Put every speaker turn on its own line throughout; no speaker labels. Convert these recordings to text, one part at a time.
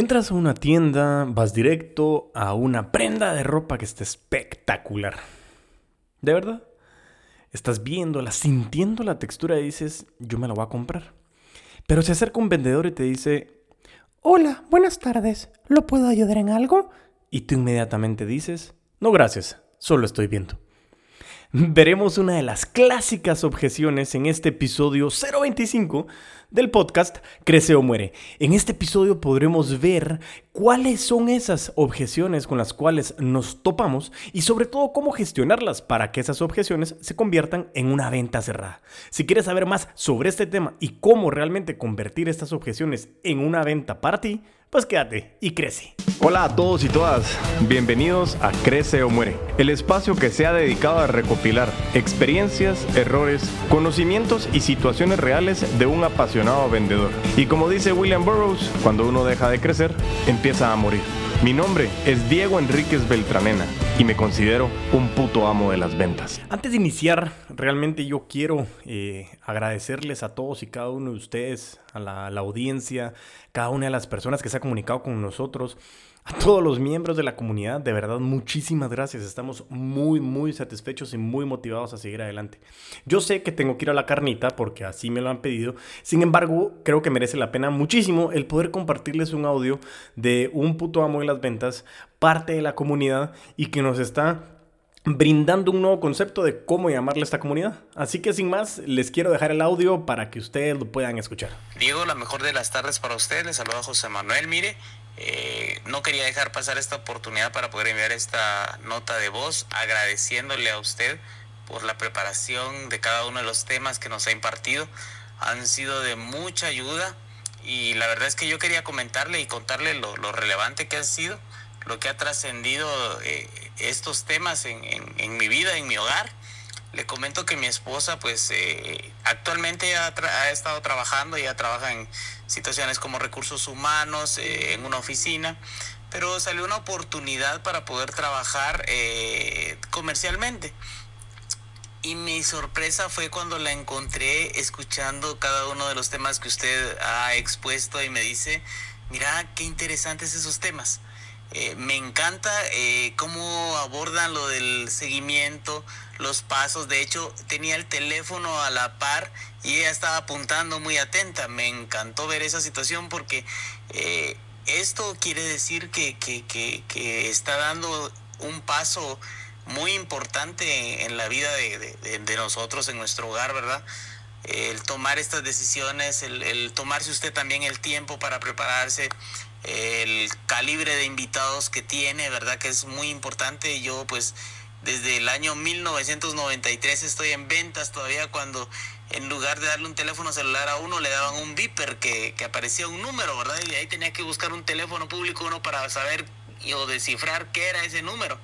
Entras a una tienda, vas directo a una prenda de ropa que está espectacular. ¿De verdad? Estás viéndola, sintiendo la textura y dices, yo me la voy a comprar. Pero se acerca un vendedor y te dice,
Hola, buenas tardes. ¿Lo puedo ayudar en algo?
Y tú inmediatamente dices, no gracias, solo estoy viendo. Veremos una de las clásicas objeciones en este episodio 025 del podcast Crece o Muere. En este episodio podremos ver cuáles son esas objeciones con las cuales nos topamos y sobre todo cómo gestionarlas para que esas objeciones se conviertan en una venta cerrada. Si quieres saber más sobre este tema y cómo realmente convertir estas objeciones en una venta para ti, pues quédate y crece. Hola a todos y todas, bienvenidos a Crece o Muere, el espacio que se ha dedicado a recopilar experiencias, errores, conocimientos y situaciones reales de un apasionado vendedor. Y como dice William Burroughs, cuando uno deja de crecer, empieza a morir. Mi nombre es Diego Enríquez Beltranena y me considero un puto amo de las ventas. Antes de iniciar, realmente yo quiero eh, agradecerles a todos y cada uno de ustedes, a la, la audiencia, cada una de las personas que se ha comunicado con nosotros a todos los miembros de la comunidad, de verdad, muchísimas gracias. Estamos muy, muy satisfechos y muy motivados a seguir adelante. Yo sé que tengo que ir a la carnita porque así me lo han pedido. Sin embargo, creo que merece la pena muchísimo el poder compartirles un audio de un puto amo de las ventas, parte de la comunidad y que nos está brindando un nuevo concepto de cómo llamarle a esta comunidad. Así que sin más, les quiero dejar el audio para que ustedes lo puedan escuchar.
Diego, la mejor de las tardes para ustedes. Les saluda José Manuel. Mire, eh, no quería dejar pasar esta oportunidad para poder enviar esta nota de voz agradeciéndole a usted por la preparación de cada uno de los temas que nos ha impartido. Han sido de mucha ayuda y la verdad es que yo quería comentarle y contarle lo, lo relevante que ha sido, lo que ha trascendido eh, estos temas en, en, mi vida, en mi hogar. Le comento que mi esposa pues eh, actualmente ha, ha, estado trabajando, ella trabaja en situaciones como recursos humanos, eh, en una oficina, pero salió una oportunidad para poder trabajar eh, comercialmente. Y mi sorpresa fue cuando la encontré escuchando cada uno de los temas que usted ha expuesto y me dice, mira, qué interesantes esos temas. Eh, me encanta eh, cómo abordan lo del seguimiento, los pasos. De hecho, tenía el teléfono a la par y ella estaba apuntando muy atenta. Me encantó ver esa situación porque eh, esto quiere decir que, que, que, está dando un paso muy importante en la vida de, de, nosotros, en nuestro hogar, ¿verdad? El tomar estas decisiones, el tomarse usted también el tiempo para prepararse, el calibre de invitados que tiene, ¿verdad? Que es muy importante. Yo pues desde el año 1993 estoy en ventas todavía cuando en lugar de darle un teléfono celular a uno le daban un beeper que, que aparecía un número, ¿verdad? Y ahí tenía que buscar un teléfono público uno para saber o descifrar qué era ese número.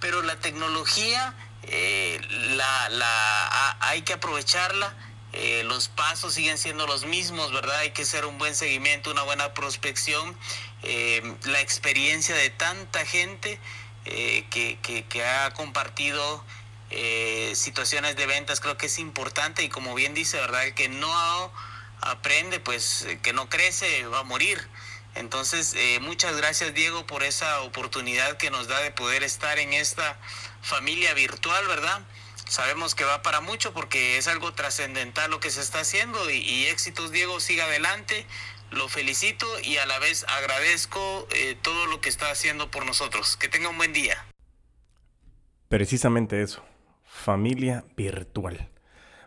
Pero la tecnología eh, la, la, hay que aprovecharla eh, los pasos siguen siendo los mismos, ¿verdad? Hay que hacer un buen seguimiento, una buena prospección, eh, la experiencia de tanta gente eh, que, que, que, ha compartido eh, situaciones de ventas, creo que es importante y como bien dice, ¿verdad? El que no aprende, pues que no crece, va a morir. Entonces, muchas gracias Diego por esa oportunidad que nos da de poder estar en esta familia virtual, ¿verdad? Sabemos que va para mucho porque es algo trascendental lo que se está haciendo y, éxitos Diego, siga adelante, lo felicito y a la vez agradezco eh, todo lo que está haciendo por nosotros. Que tenga un buen día.
Precisamente eso, familia virtual.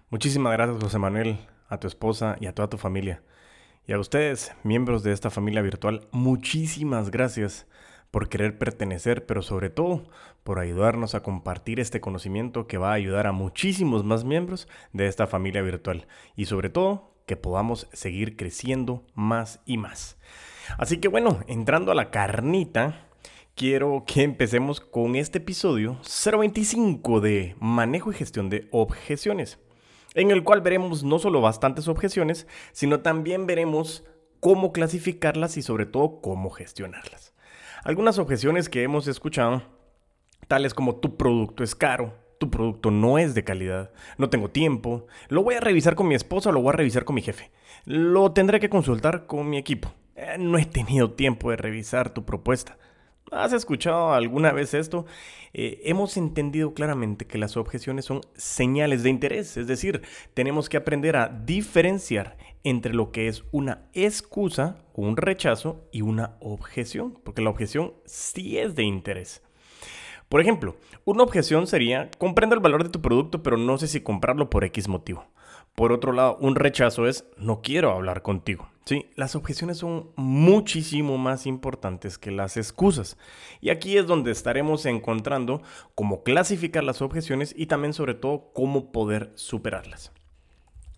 Muchísimas gracias José Manuel, a tu esposa y a toda tu familia. Y a ustedes, miembros de esta familia virtual, muchísimas gracias por querer pertenecer, pero sobre todo por ayudarnos a compartir este conocimiento que va a ayudar a muchísimos más miembros de esta familia virtual y sobre todo que podamos seguir creciendo más y más. Así que bueno, entrando a la carnita, quiero que empecemos con este episodio 025 de manejo y gestión de objeciones, en el cual veremos no solo bastantes objeciones, sino también veremos cómo clasificarlas y sobre todo cómo gestionarlas. Algunas objeciones que hemos escuchado, tales como tu producto es caro, tu producto no es de calidad, no tengo tiempo, lo voy a revisar con mi esposa o lo voy a revisar con mi jefe, lo tendré que consultar con mi equipo. Eh, no he tenido tiempo de revisar tu propuesta. ¿Has escuchado alguna vez esto? Eh, hemos entendido claramente que las objeciones son señales de interés, es decir, tenemos que aprender a diferenciar entre lo que es una excusa un rechazo y una objeción, porque la objeción sí es de interés. Por ejemplo, una objeción sería, comprendo el valor de tu producto, pero no sé si comprarlo por X motivo. Por otro lado, un rechazo es, no quiero hablar contigo. Sí, las objeciones son muchísimo más importantes que las excusas. Y aquí es donde estaremos encontrando cómo clasificar las objeciones y también sobre todo cómo poder superarlas.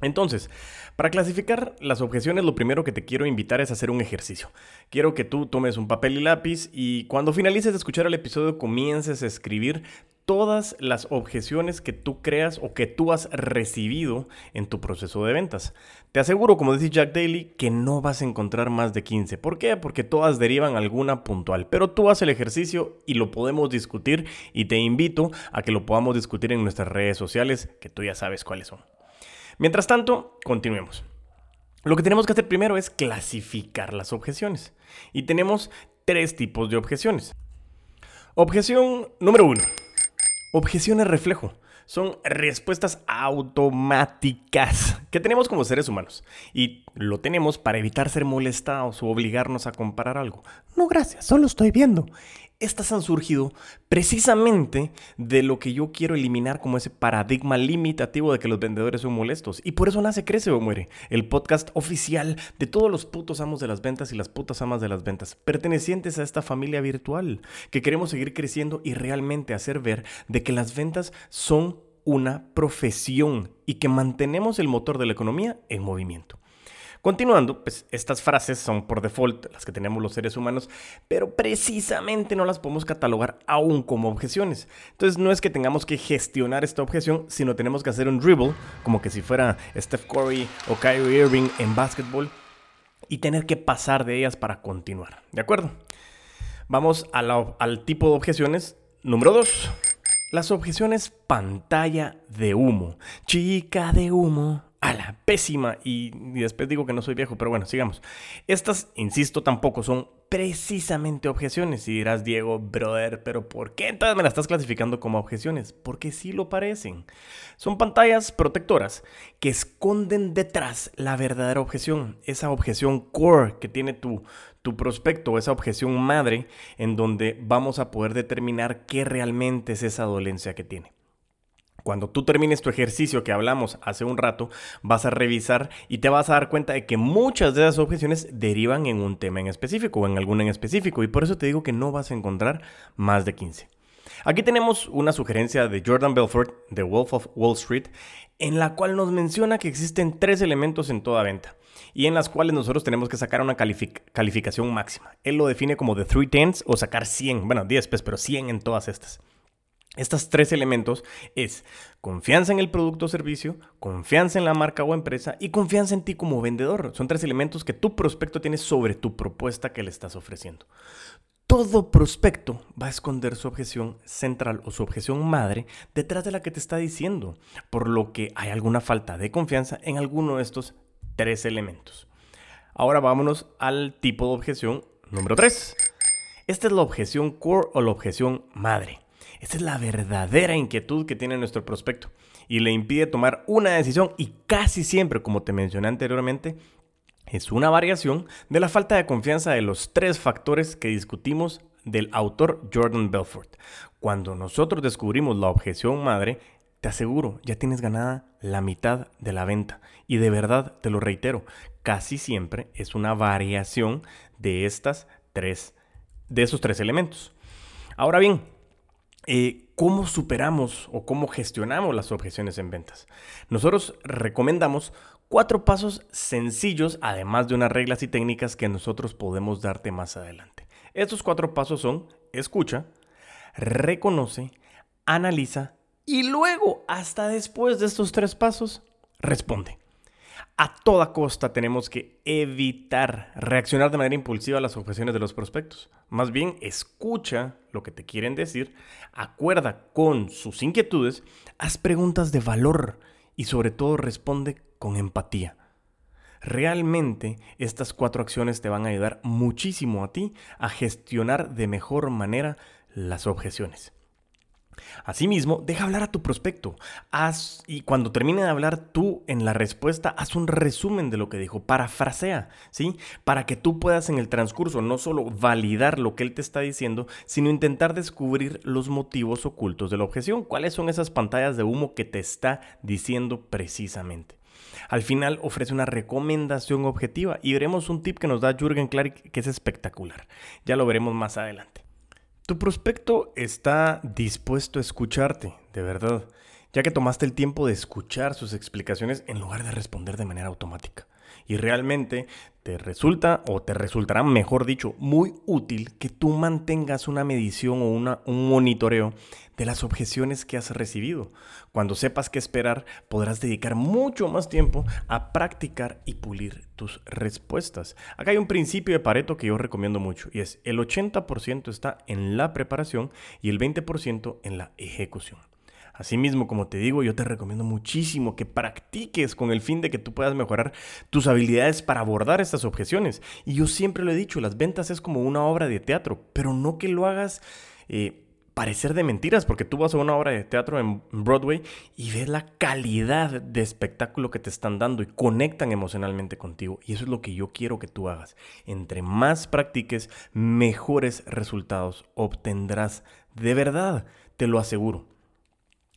Entonces, para clasificar las objeciones, lo primero que te quiero invitar es hacer un ejercicio. Quiero que tú tomes un papel y lápiz y cuando finalices de escuchar el episodio comiences a escribir todas las objeciones que tú creas o que tú has recibido en tu proceso de ventas. Te aseguro, como dice Jack Daly, que no vas a encontrar más de 15. ¿Por qué? Porque todas derivan alguna puntual. Pero tú haces el ejercicio y lo podemos discutir y te invito a que lo podamos discutir en nuestras redes sociales, que tú ya sabes cuáles son. Mientras tanto, continuemos. Lo que tenemos que hacer primero es clasificar las objeciones. Y tenemos tres tipos de objeciones. Objeción número uno Objeciones reflejo. Son respuestas automáticas que tenemos como seres humanos. Y lo tenemos para evitar ser molestados o obligarnos a comparar algo.
No, gracias, solo estoy viendo
estas han surgido precisamente de lo que yo quiero eliminar como ese paradigma limitativo de que los vendedores son molestos. Y por eso nace Crece o Muere, el podcast oficial de todos los putos amos de las ventas y las putas amas de las ventas, pertenecientes a esta familia virtual, que queremos seguir creciendo y realmente hacer ver de que las ventas son una profesión y que mantenemos el motor de la economía en movimiento. Continuando, pues estas frases son por default las que tenemos los seres humanos, pero precisamente no las podemos catalogar aún como objeciones. Entonces no es que tengamos que gestionar esta objeción, sino tenemos que hacer un dribble, como que si fuera Steph Curry o Kyrie Irving en básquetbol, y tener que pasar de ellas para continuar. ¿De acuerdo? Vamos al tipo de objeciones número 2. Las objeciones pantalla de humo. Chica de humo a la pésima. Y, después digo que no soy viejo, pero bueno, sigamos. Estas, insisto, tampoco son precisamente objeciones. Y dirás, Diego, brother, pero ¿por qué entonces me las estás clasificando como objeciones? Porque sí lo parecen. Son pantallas protectoras que esconden detrás la verdadera objeción, esa objeción core que tiene tu, tu prospecto, esa objeción madre, en donde vamos a poder determinar qué realmente es esa dolencia que tiene. Cuando tú termines tu ejercicio que hablamos hace un rato, vas a revisar y te vas a dar cuenta de que muchas de esas objeciones derivan en un tema en específico o en alguna en específico y por eso te digo que no vas a encontrar más de 15. Aquí tenemos una sugerencia de Jordan Belfort de Wolf of Wall Street en la cual nos menciona que existen tres elementos en toda venta y en las cuales nosotros tenemos que sacar una calificación máxima. Él lo define como de 3 tens o sacar 100, bueno 10 pues, pero 100 en todas estas. Estos tres elementos es confianza en el producto o servicio, confianza en la marca o empresa y confianza en ti como vendedor. Son tres elementos que tu prospecto tiene sobre tu propuesta que le estás ofreciendo. Todo prospecto va a esconder su objeción central o su objeción madre detrás de la que te está diciendo, por lo que hay alguna falta de confianza en alguno de estos tres elementos. Ahora vámonos al tipo de objeción número 3. Esta es la objeción core o la objeción madre. Esta es la verdadera inquietud que tiene nuestro prospecto y le impide tomar una decisión y casi siempre, como te mencioné anteriormente, es una variación de la falta de confianza de los tres factores que discutimos del autor Jordan Belfort. Cuando nosotros descubrimos la objeción madre, te aseguro, ya tienes ganada la mitad de la venta. Y de verdad, te lo reitero, casi siempre es una variación de estas tres, de esos tres elementos. Ahora bien, eh, ¿cómo superamos o cómo gestionamos las objeciones en ventas? Nosotros recomendamos cuatro pasos sencillos, además de unas reglas y técnicas que nosotros podemos darte más adelante. Estos cuatro pasos son escucha, reconoce, analiza y luego, hasta después de estos tres pasos, responde. A toda costa tenemos que evitar reaccionar de manera impulsiva a las objeciones de los prospectos. Más bien, escucha lo que te quieren decir, acuerda con sus inquietudes, haz preguntas de valor y sobre todo responde con empatía. Realmente estas cuatro acciones te van a ayudar muchísimo a ti a gestionar de mejor manera las objeciones. Asimismo, deja hablar a tu prospecto. Haz, y cuando termine de hablar tú en la respuesta, haz un resumen de lo que dijo, parafrasea, ¿sí? Para que tú puedas en el transcurso no solo validar lo que él te está diciendo, sino intentar descubrir los motivos ocultos de la objeción. ¿Cuáles son esas pantallas de humo que te está diciendo precisamente? Al final ofrece una recomendación objetiva y veremos un tip que nos da Jürgen Klarik que es espectacular. Ya lo veremos más adelante. Tu prospecto está dispuesto a escucharte, de verdad, ya que tomaste el tiempo de escuchar sus explicaciones en lugar de responder de manera automática. Y realmente te resulta, o te resultará, mejor dicho, muy útil que tú mantengas una medición o una, un monitoreo de las objeciones que has recibido. Cuando sepas qué esperar, podrás dedicar mucho más tiempo a practicar y pulir tus respuestas. Acá hay un principio de Pareto que yo recomiendo mucho y es el 80% está en la preparación y el 20% en la ejecución. Asimismo, como te digo, yo te recomiendo muchísimo que practiques con el fin de que tú puedas mejorar tus habilidades para abordar estas objeciones. Y yo siempre lo he dicho, las ventas es como una obra de teatro, pero no que lo hagas... Eh, parecer de mentiras, porque tú vas a una obra de teatro en Broadway y ves la calidad de espectáculo que te están dando y conectan emocionalmente contigo. Y eso es lo que yo quiero que tú hagas. Entre más practiques, mejores resultados obtendrás. De verdad, te lo aseguro.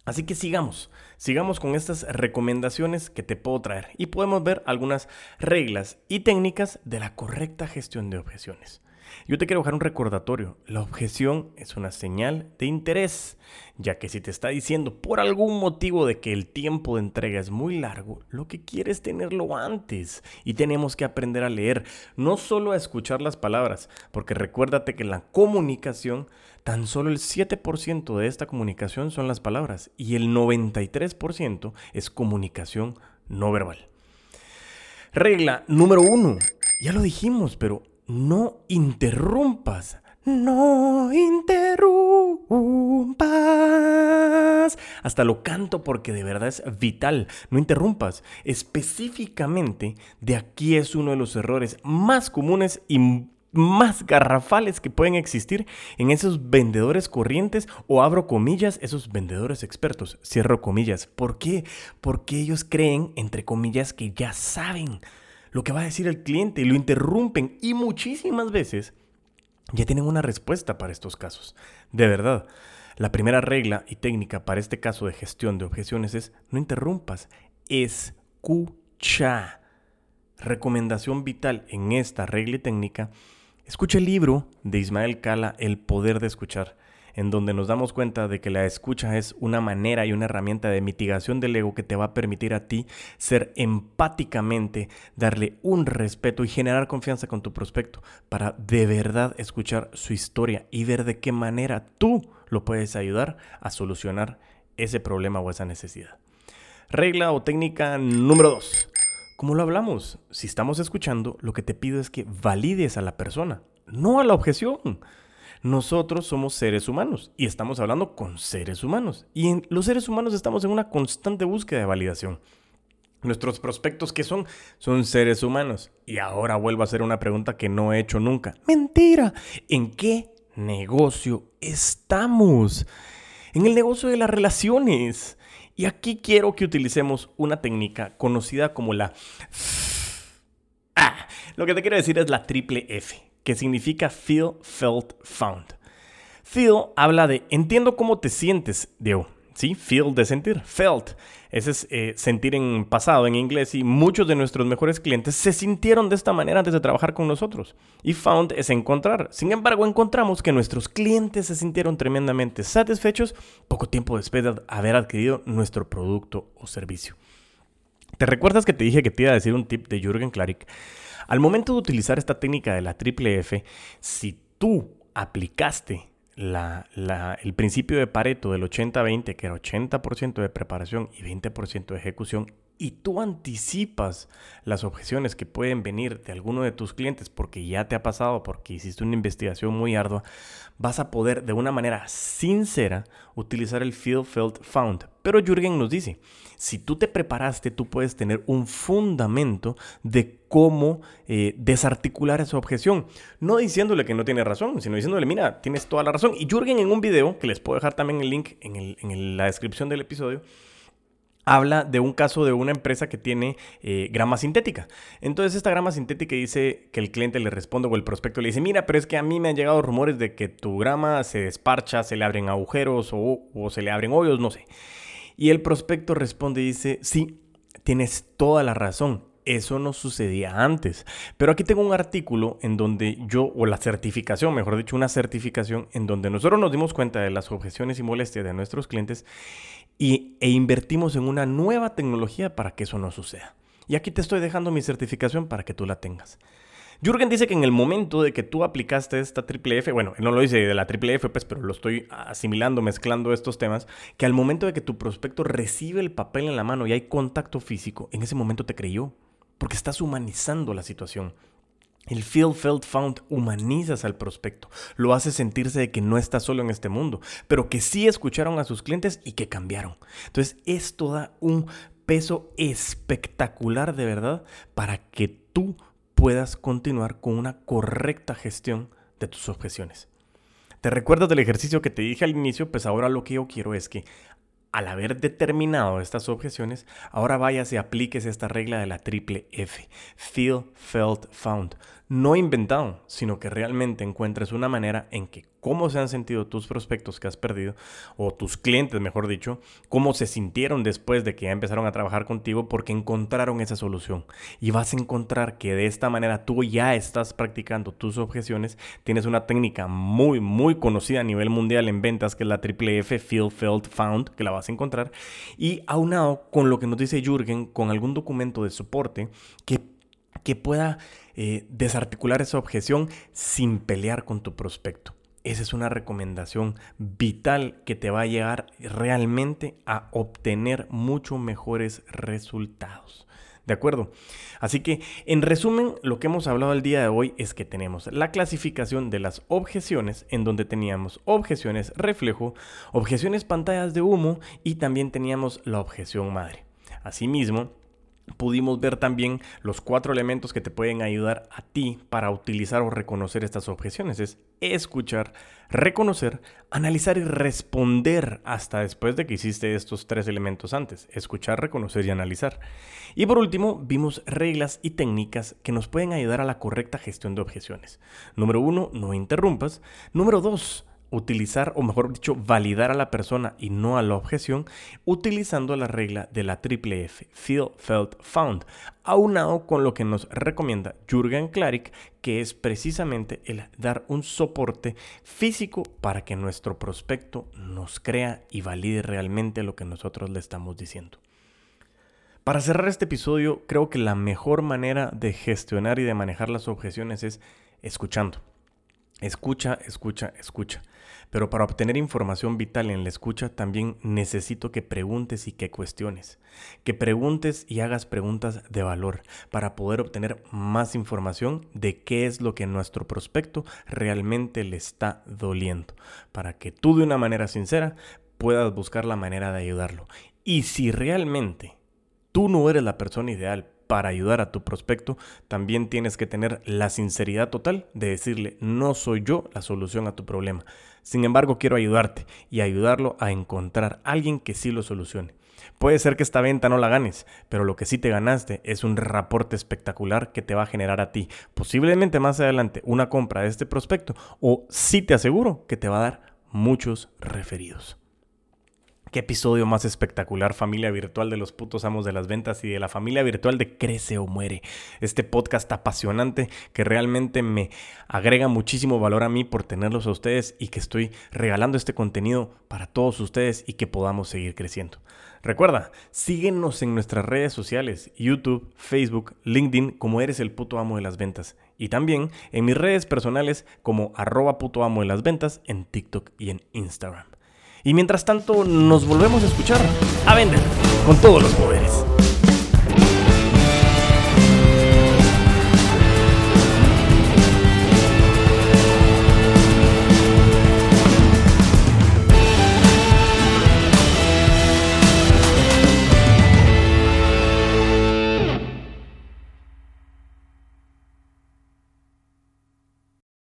Así que sigamos, sigamos con estas recomendaciones que te puedo traer y podemos ver algunas reglas y técnicas de la correcta gestión de objeciones. Yo te quiero dejar un recordatorio. La objeción es una señal de interés, ya que si te está diciendo por algún motivo de que el tiempo de entrega es muy largo, lo que quieres es tenerlo antes. Y tenemos que aprender a leer, no solo a escuchar las palabras, porque recuérdate que la comunicación, tan solo el 7% de esta comunicación son las palabras y el 93% es comunicación no verbal. Regla número uno. Ya lo dijimos, pero no interrumpas.
No interrumpas.
Hasta lo canto porque de verdad es vital. No interrumpas. Específicamente, de aquí es uno de los errores más comunes y más garrafales que pueden existir en esos vendedores corrientes o abro comillas, esos vendedores expertos, cierro comillas. ¿Por qué? Porque ellos creen, entre comillas, que ya saben lo que va a decir el cliente y lo interrumpen y muchísimas veces ya tienen una respuesta para estos casos. De verdad, la primera regla y técnica para este caso de gestión de objeciones es no interrumpas, escucha. Recomendación vital en esta regla y técnica, escucha el libro de Ismael Cala, El poder de escuchar en donde nos damos cuenta de que la escucha es una manera y una herramienta de mitigación del ego que te va a permitir a ti ser empáticamente, darle un respeto y generar confianza con tu prospecto para de verdad escuchar su historia y ver de qué manera tú lo puedes ayudar a solucionar ese problema o esa necesidad. Regla o técnica número 2. Como lo hablamos, si estamos escuchando, lo que te pido es que valides a la persona, no a la objeción. Nosotros somos seres humanos y estamos hablando con seres humanos. Y en, los seres humanos estamos en una constante búsqueda de validación. Nuestros prospectos, ¿qué son? Son seres humanos. Y ahora vuelvo a hacer una pregunta que no he hecho nunca. Mentira. ¿En qué negocio estamos? En el negocio de las relaciones. Y aquí quiero que utilicemos una técnica conocida como la... Ah, lo que te quiero decir es la triple F que significa Feel, Felt, Found. Feel habla de entiendo cómo te sientes, Diego. ¿Sí? Feel de sentir. Felt. Ese es eh, sentir en pasado en inglés y muchos de nuestros mejores clientes se sintieron de esta manera antes de trabajar con nosotros. Y found es encontrar. Sin embargo, encontramos que nuestros clientes se sintieron tremendamente satisfechos poco tiempo después de haber adquirido nuestro producto o servicio. ¿Te recuerdas que te dije que te iba a decir un tip de Jürgen Klarik? Al momento de utilizar esta técnica de la triple F, si tú aplicaste el principio de Pareto del 80-20, que era 80% de preparación y 20% de ejecución, y tú anticipas las objeciones que pueden venir de alguno de tus clientes porque ya te ha pasado, porque hiciste una investigación muy ardua, vas a poder de una manera sincera utilizar el Feel Felt Found. Pero Jürgen nos dice, si tú te preparaste, tú puedes tener un fundamento de cómo eh, desarticular esa objeción. No diciéndole que no tiene razón, sino diciéndole, mira, tienes toda la razón. Y Jürgen en un video, que les puedo dejar también el link en, en la descripción del episodio, habla de un caso de una empresa que tiene eh, grama sintética. Entonces esta grama sintética dice que el cliente le responde o el prospecto le dice, mira, pero es que a mí me han llegado rumores de que tu grama se desparcha, se le abren agujeros o, o se le abren hoyos, no sé. Y el prospecto responde y dice, sí, tienes toda la razón. Eso no sucedía antes. Pero aquí tengo un artículo en donde yo, o la certificación, mejor dicho, una certificación en donde nosotros nos dimos cuenta de las objeciones y molestias de nuestros clientes y, e invertimos en una nueva tecnología para que eso no suceda. Y aquí te estoy dejando mi certificación para que tú la tengas. Jürgen dice que en el momento de que tú aplicaste esta triple F, bueno, no lo dice de la triple F, pues, pero lo estoy asimilando, mezclando estos temas, que al momento de que tu prospecto recibe el papel en la mano y hay contacto físico, en ese momento te creyó, porque estás humanizando la situación. El Feel Felt Found humanizas al prospecto, lo hace sentirse de que no está solo en este mundo, pero que sí escucharon a sus clientes y que cambiaron. Entonces, esto da un peso espectacular de verdad para que tú puedas continuar con una correcta gestión de tus objeciones. ¿Te recuerdas del ejercicio que te dije al inicio? Pues ahora lo que yo quiero es que al haber determinado estas objeciones, ahora vayas y apliques esta regla de la triple F, Feel, Felt, Found. No inventado, sino que realmente encuentres una manera en que cómo se han sentido tus prospectos que has perdido, o tus clientes, mejor dicho, cómo se sintieron después de que ya empezaron a trabajar contigo porque encontraron esa solución. Y vas a encontrar que de esta manera tú ya estás practicando tus objeciones, tienes una técnica muy, muy conocida a nivel mundial en ventas, que es la triple F, Feel, Felt, Found, que la vas a encontrar, y aunado con lo que nos dice Jürgen, con algún documento de soporte que, que pueda eh, desarticular esa objeción sin pelear con tu prospecto. Esa es una recomendación vital que te va a llegar realmente a obtener mucho mejores resultados. ¿De acuerdo? Así que, en resumen, lo que hemos hablado el día de hoy es que tenemos la clasificación de las objeciones, en donde teníamos objeciones reflejo, objeciones pantallas de humo y también teníamos la objeción madre. Asimismo, pudimos ver también los cuatro elementos que te pueden ayudar a ti para utilizar o reconocer estas objeciones. Es escuchar, reconocer, analizar y responder hasta después de que hiciste estos tres elementos antes. Escuchar, reconocer y analizar. Y por último, vimos reglas y técnicas que nos pueden ayudar a la correcta gestión de objeciones. Número uno, no interrumpas. Número dos, utilizar, o mejor dicho, validar a la persona y no a la objeción, utilizando la regla de la triple F, Feel, Felt, Found, aunado con lo que nos recomienda Jürgen Klarik, que es precisamente el dar un soporte físico para que nuestro prospecto nos crea y valide realmente lo que nosotros le estamos diciendo. Para cerrar este episodio, creo que la mejor manera de gestionar y de manejar las objeciones es escuchando. Escucha, escucha, escucha. Pero para obtener información vital en la escucha también necesito que preguntes y que cuestiones. Que preguntes y hagas preguntas de valor para poder obtener más información de qué es lo que nuestro prospecto realmente le está doliendo. Para que tú de una manera sincera puedas buscar la manera de ayudarlo. Y si realmente tú no eres la persona ideal para ayudar a tu prospecto, también tienes que tener la sinceridad total de decirle, no soy yo la solución a tu problema. Sin embargo, quiero ayudarte y ayudarlo a encontrar a alguien que sí lo solucione. Puede ser que esta venta no la ganes, pero lo que sí te ganaste es un reporte espectacular que te va a generar a ti, posiblemente más adelante, una compra de este prospecto o sí te aseguro que te va a dar muchos referidos. Qué episodio más espectacular, familia virtual de los putos amos de las ventas y de la familia virtual de Crece o Muere. Este podcast apasionante que realmente me agrega muchísimo valor a mí por tenerlos a ustedes y que estoy regalando este contenido para todos ustedes y que podamos seguir creciendo. Recuerda, síguenos en nuestras redes sociales, YouTube, Facebook, LinkedIn, como eres el puto amo de las ventas. Y también en mis redes personales como arroba puto amo de las ventas en TikTok y en Instagram. Y mientras tanto, nos volvemos a escuchar a vender con todos los poderes.